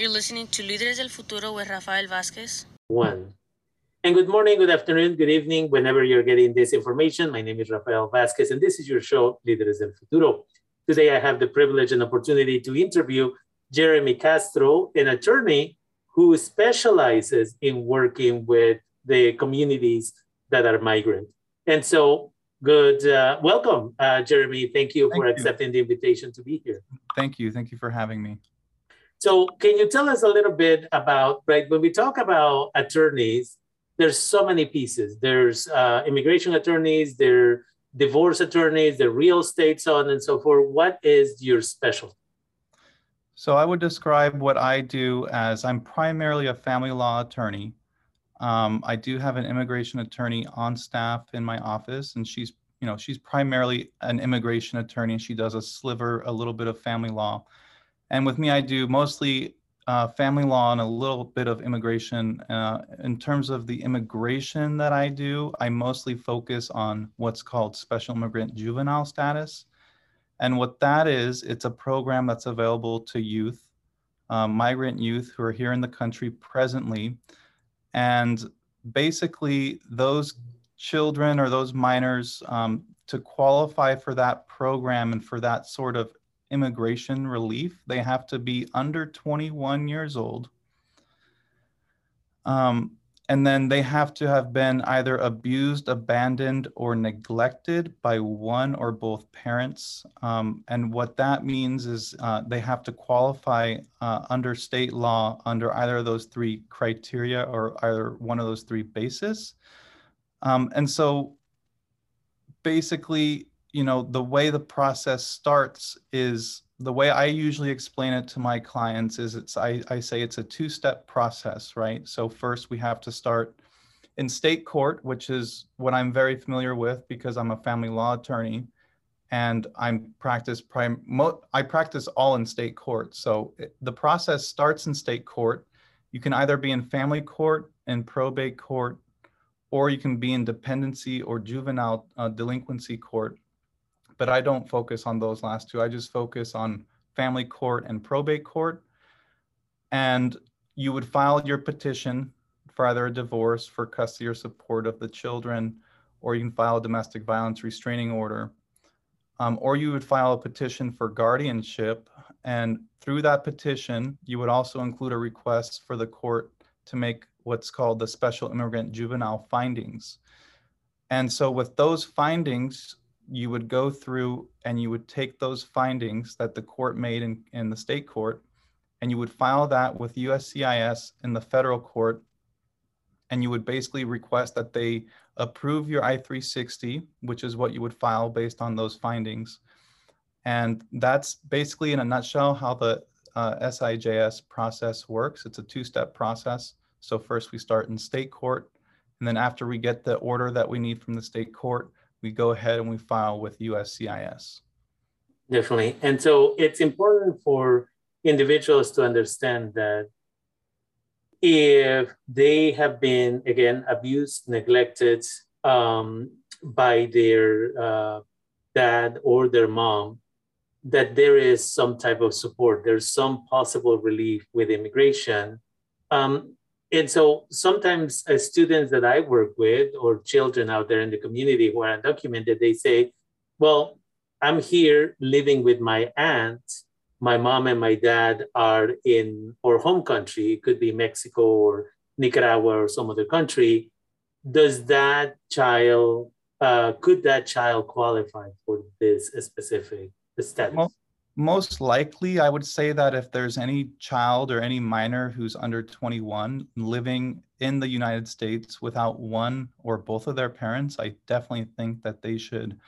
You're listening to Líderes del Futuro with Rafael Vázquez. One. And good morning, good afternoon, good evening, whenever you're getting this information. My name is Rafael Vázquez, and this is your show, Líderes del Futuro. Today, I have the privilege and opportunity to interview Jeremy Castro, an attorney who specializes in working with the communities that are migrant. And so, good uh, welcome, uh, Jeremy. Thank you Thank for you. accepting the invitation to be here. Thank you. Thank you for having me. So, can you tell us a little bit about, right, when we talk about attorneys, there's so many pieces. There's uh, immigration attorneys, there are divorce attorneys, the real estate, so on and so forth. What is your specialty? So I would describe what I do as I'm primarily a family law attorney. Um, I do have an immigration attorney on staff in my office, and she's you know she's primarily an immigration attorney. She does a sliver, a little bit of family law, and with me, I do mostly uh, family law and a little bit of immigration. Uh, in terms of the immigration that I do, I mostly focus on what's called special immigrant juvenile status. And what that is, it's a program that's available to youth, uh, migrant youth who are here in the country presently. And basically, those children or those minors, um, to qualify for that program and for that sort of immigration relief. They have to be under 21 years old. Um, and then they have to have been either abused, abandoned, or neglected by one or both parents. Um, and what that means is uh, they have to qualify uh, under state law under either of those three criteria or either one of those three bases. Um, and so basically, you know, the way the process starts is the way I usually explain it to my clients is it's I, I say it's a two-step process, right? So first we have to start in state court, which is what I'm very familiar with because I'm a family law attorney and I'm practice prime mo, I practice all in state court. So it, the process starts in state court. You can either be in family court and probate court, or you can be in dependency or juvenile uh, delinquency court but I don't focus on those last two. I just focus on family court and probate court. And you would file your petition for either a divorce for custody or support of the children, or you can file a domestic violence restraining order. Um, or you would file a petition for guardianship. And through that petition, you would also include a request for the court to make what's called the special immigrant juvenile findings. And so, with those findings, you would go through and you would take those findings that the court made in, in the state court and you would file that with USCIS in the federal court and you would basically request that they approve your I-360, which is what you would file based on those findings. And that's basically in a nutshell how the uh, SIJS process works. It's a two-step process. So first we start in state court, and then after we get the order that we need from the state court, we go ahead and we file with USCIS. Definitely. And so it's important for individuals to understand that if they have been, again, abused, neglected um, by their uh, dad or their mom, that there is some type of support, there's some possible relief with immigration. Um, and so sometimes as students that I work with or children out there in the community who are undocumented, they say, well, I'm here living with my aunt. My mom and my dad are in our home country. It could be Mexico or Nicaragua or some other country. Does that child, uh, could that child qualify for this specific status? Well, most likely, I would say that if there's any child or any minor who's under 21 living in the United States without one or both of their parents, I definitely think that they should,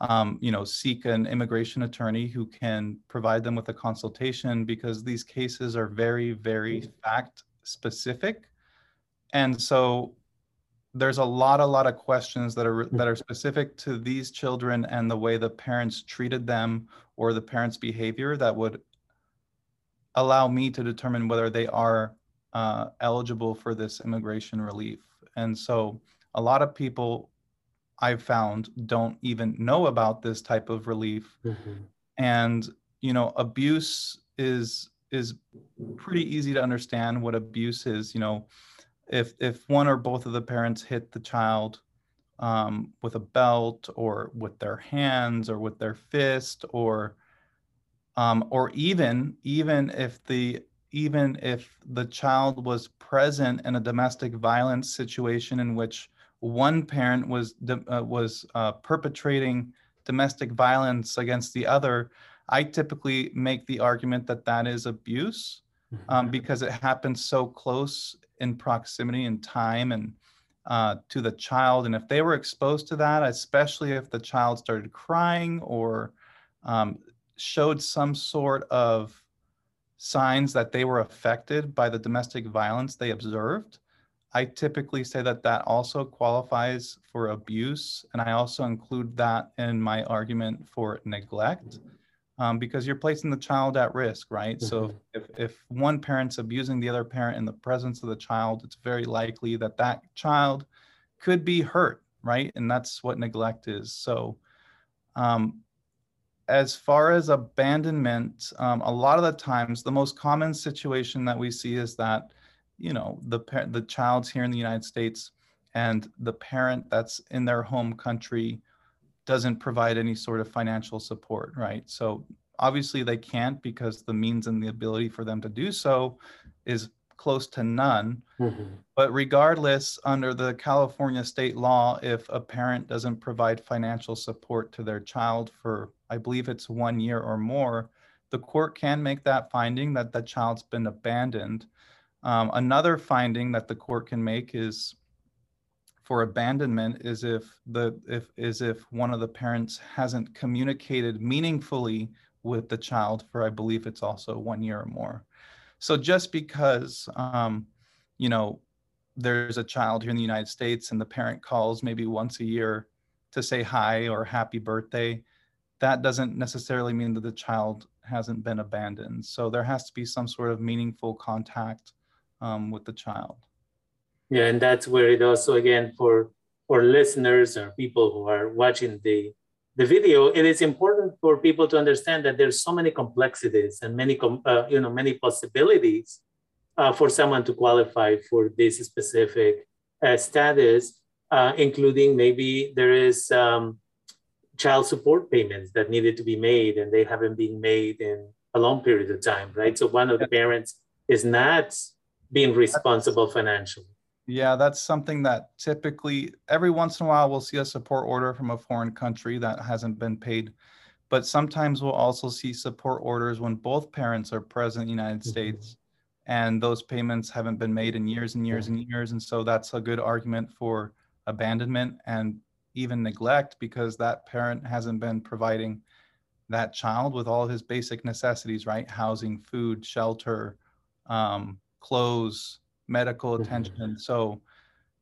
um, you know, seek an immigration attorney who can provide them with a consultation because these cases are very, very fact specific. And so there's a lot a lot of questions that are that are specific to these children and the way the parents treated them or the parents behavior that would allow me to determine whether they are uh, eligible for this immigration relief and so a lot of people i've found don't even know about this type of relief mm-hmm. and you know abuse is is pretty easy to understand what abuse is. You know, if if one or both of the parents hit the child um, with a belt or with their hands or with their fist or um, or even even if the even if the child was present in a domestic violence situation in which one parent was uh, was uh, perpetrating domestic violence against the other, I typically make the argument that that is abuse um, mm-hmm. because it happens so close in proximity and time and uh, to the child. And if they were exposed to that, especially if the child started crying or um, showed some sort of signs that they were affected by the domestic violence they observed, I typically say that that also qualifies for abuse. And I also include that in my argument for neglect um, because you're placing the child at risk, right? Mm-hmm. So if, if one parent's abusing the other parent in the presence of the child, it's very likely that that child could be hurt, right? And that's what neglect is. So um, as far as abandonment, um, a lot of the times, the most common situation that we see is that, you know, the the child's here in the United States, and the parent that's in their home country doesn't provide any sort of financial support, right? So obviously they can't because the means and the ability for them to do so is close to none. Mm-hmm. But regardless, under the California state law, if a parent doesn't provide financial support to their child for, I believe it's one year or more, the court can make that finding that the child's been abandoned. Um, another finding that the court can make is for abandonment is if the if is if one of the parents hasn't communicated meaningfully with the child for I believe it's also one year or more. So just because um, you know there's a child here in the United States and the parent calls maybe once a year to say hi or happy birthday, that doesn't necessarily mean that the child hasn't been abandoned. So there has to be some sort of meaningful contact um, with the child. Yeah, and that's where it also again for for listeners or people who are watching the the video, it is important for people to understand that there's so many complexities and many uh, you know many possibilities uh, for someone to qualify for this specific uh, status, uh, including maybe there is um, child support payments that needed to be made and they haven't been made in a long period of time, right? So one of the parents is not being responsible financially. Yeah, that's something that typically every once in a while we'll see a support order from a foreign country that hasn't been paid. But sometimes we'll also see support orders when both parents are present in the United mm-hmm. States and those payments haven't been made in years and years and years. And so that's a good argument for abandonment and even neglect because that parent hasn't been providing that child with all his basic necessities, right? Housing, food, shelter, um, clothes, medical mm-hmm. attention. So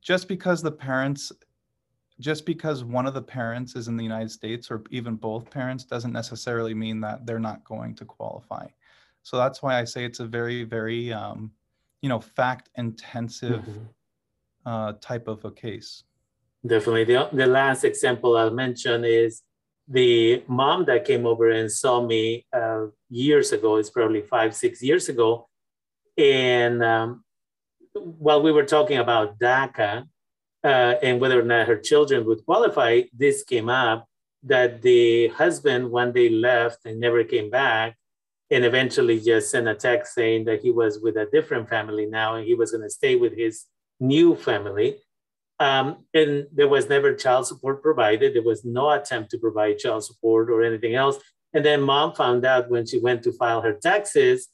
just because the parents just because one of the parents is in the United States or even both parents doesn't necessarily mean that they're not going to qualify. So that's why I say it's a very, very, um, you know, fact intensive mm-hmm. uh, type of a case. Definitely. The, the last example I'll mention is the mom that came over and saw me uh, years ago, it's probably five, six years ago. And um, while we were talking about DACA uh, and whether or not her children would qualify, this came up that the husband one day left and never came back and eventually just sent a text saying that he was with a different family now and he was going to stay with his new family. Um, and there was never child support provided. There was no attempt to provide child support or anything else. And then mom found out when she went to file her taxes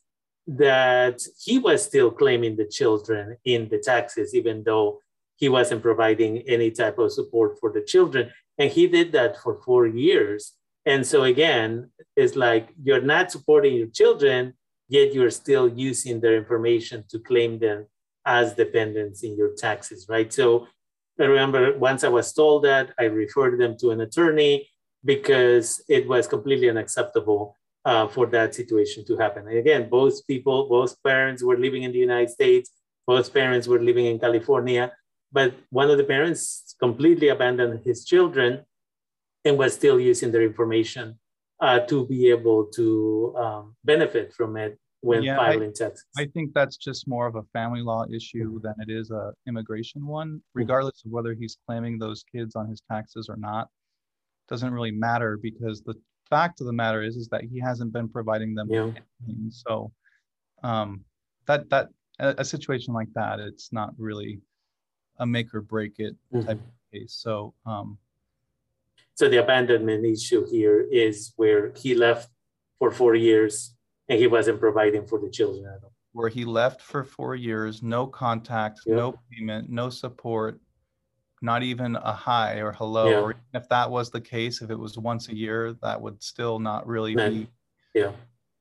that he was still claiming the children in the taxes, even though he wasn't providing any type of support for the children. And he did that for four years. And so, again, it's like you're not supporting your children, yet you're still using their information to claim them as dependents in your taxes, right? So, I remember once I was told that, I referred them to an attorney because it was completely unacceptable uh, for that situation to happen. And again, both people, both parents were living in the United States, both parents were living in California, but one of the parents completely abandoned his children and was still using their information uh, to be able to um, benefit from it when Yeah, filing taxes. I think that's just more of a family law issue than it is a immigration one, regardless of whether he's claiming those kids on his taxes or not. Doesn't really matter because the fact of the matter is, is that he hasn't been providing them. Yeah. So, um, that, that, a, a situation like that, it's not really a make or break it type Mhm. of case. So, um, So the abandonment issue here is where he left for four years and he wasn't providing for the children at all. where he left for four years, no contact, Yeah. no payment, no support, not even a hi or hello. Yeah. Or even if that was the case, if it was once a year, that would still not really No. be, Yeah,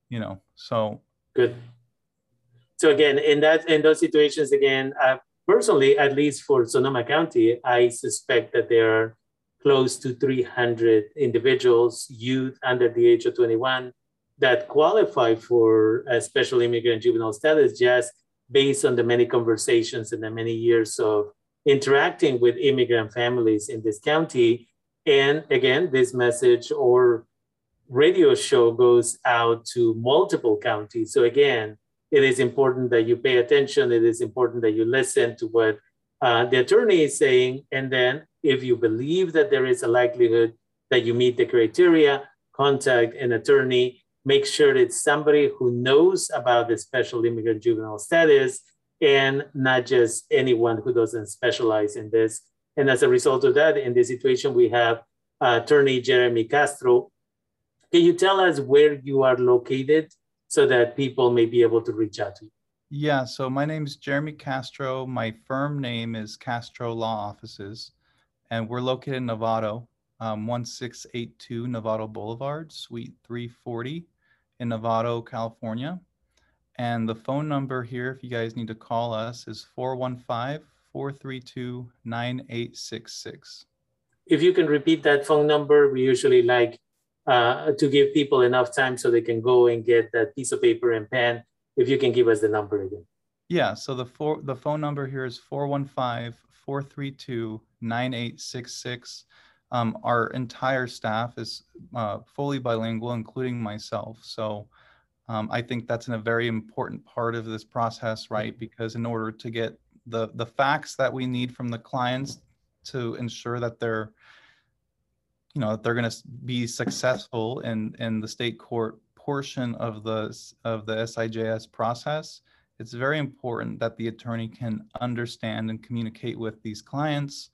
you know, so good. So again, in that in those situations, again, uh, personally, at least for Sonoma County, I suspect that there are close to 300 individuals, youth under the age of 21, that qualify for a special immigrant juvenile status just based on the many conversations and the many years of interacting with immigrant families in this county. And again, this message or radio show goes out to multiple counties. So again, it is important that you pay attention. It is important that you listen to what uh, the attorney is saying. And then if you believe that there is a likelihood that you meet the criteria, contact an attorney. Make sure it's somebody who knows about the special immigrant juvenile status and not just anyone who doesn't specialize in this. And as a result of that, in this situation, we have uh, attorney Jeremy Castro. Can you tell us where you are located so that people may be able to reach out to you? yeah. So my name is Jeremy Castro. My firm name is Castro Law Offices, and we're located in Novato, um, 1682 Novato Boulevard, Suite 340 in Novato, California. And the phone number here, if you guys need to call us, is 415 432 9866. If you can repeat that phone number, we usually like uh, to give people enough time so they can go and get that piece of paper and pen. If you can give us the number again. Yeah, so the four, the phone number here is 415-432-9866. Um, our entire staff is uh, fully bilingual, including myself. So um, I think that's in a very important part of this process, right? Because in order to get the the facts that we need from the clients to ensure that they're, you know, that they're going to be successful in in the state court portion of the of the SIJS process, it's very important that the attorney can understand and communicate with these clients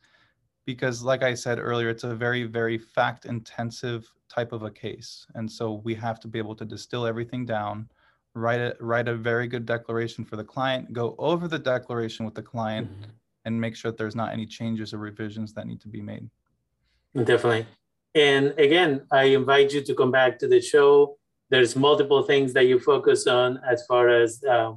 because like i said earlier it's a very very fact intensive type of a case and so we have to be able to distill everything down write a write a very good declaration for the client go over the declaration with the client and make sure that there's not any changes or revisions that need to be made Definitely. And again, I invite you to come back to the show. There's multiple things that you focus on as far as uh,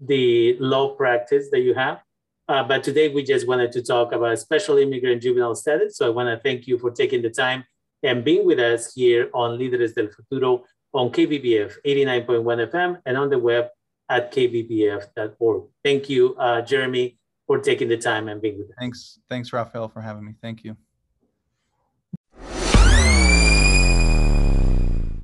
the law practice that you have. Uh, but today we just wanted to talk about special immigrant juvenile status. So I want to thank you for taking the time and being with us here on Líderes del Futuro on KBBF 89.1 FM and on the web at kbbf.org. Thank you, uh, Jeremy, for taking the time and being with us. thanks thanks Rafael for having me thank you